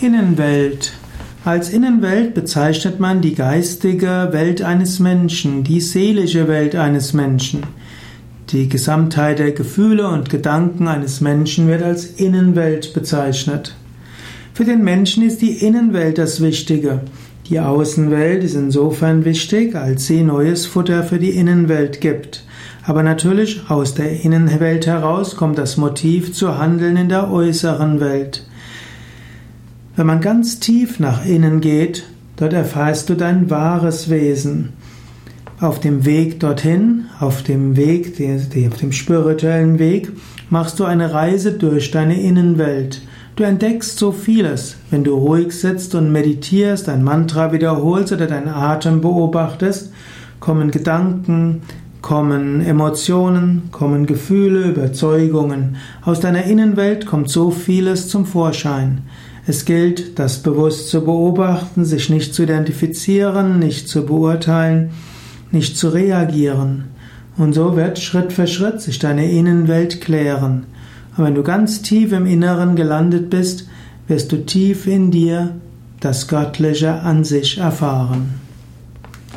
Innenwelt. Als Innenwelt bezeichnet man die geistige Welt eines Menschen, die seelische Welt eines Menschen. Die Gesamtheit der Gefühle und Gedanken eines Menschen wird als Innenwelt bezeichnet. Für den Menschen ist die Innenwelt das Wichtige. Die Außenwelt ist insofern wichtig, als sie neues Futter für die Innenwelt gibt. Aber natürlich aus der Innenwelt heraus kommt das Motiv zu handeln in der äußeren Welt. Wenn man ganz tief nach innen geht, dort erfährst du dein wahres Wesen. Auf dem Weg dorthin, auf dem Weg, auf dem spirituellen Weg, machst du eine Reise durch deine Innenwelt. Du entdeckst so vieles, wenn du ruhig sitzt und meditierst, ein Mantra wiederholst oder deinen Atem beobachtest, kommen Gedanken, kommen Emotionen, kommen Gefühle, Überzeugungen. Aus deiner Innenwelt kommt so vieles zum Vorschein. Es gilt, das bewusst zu beobachten, sich nicht zu identifizieren, nicht zu beurteilen, nicht zu reagieren. Und so wird Schritt für Schritt sich deine Innenwelt klären. Und wenn du ganz tief im Inneren gelandet bist, wirst du tief in dir das Göttliche an sich erfahren.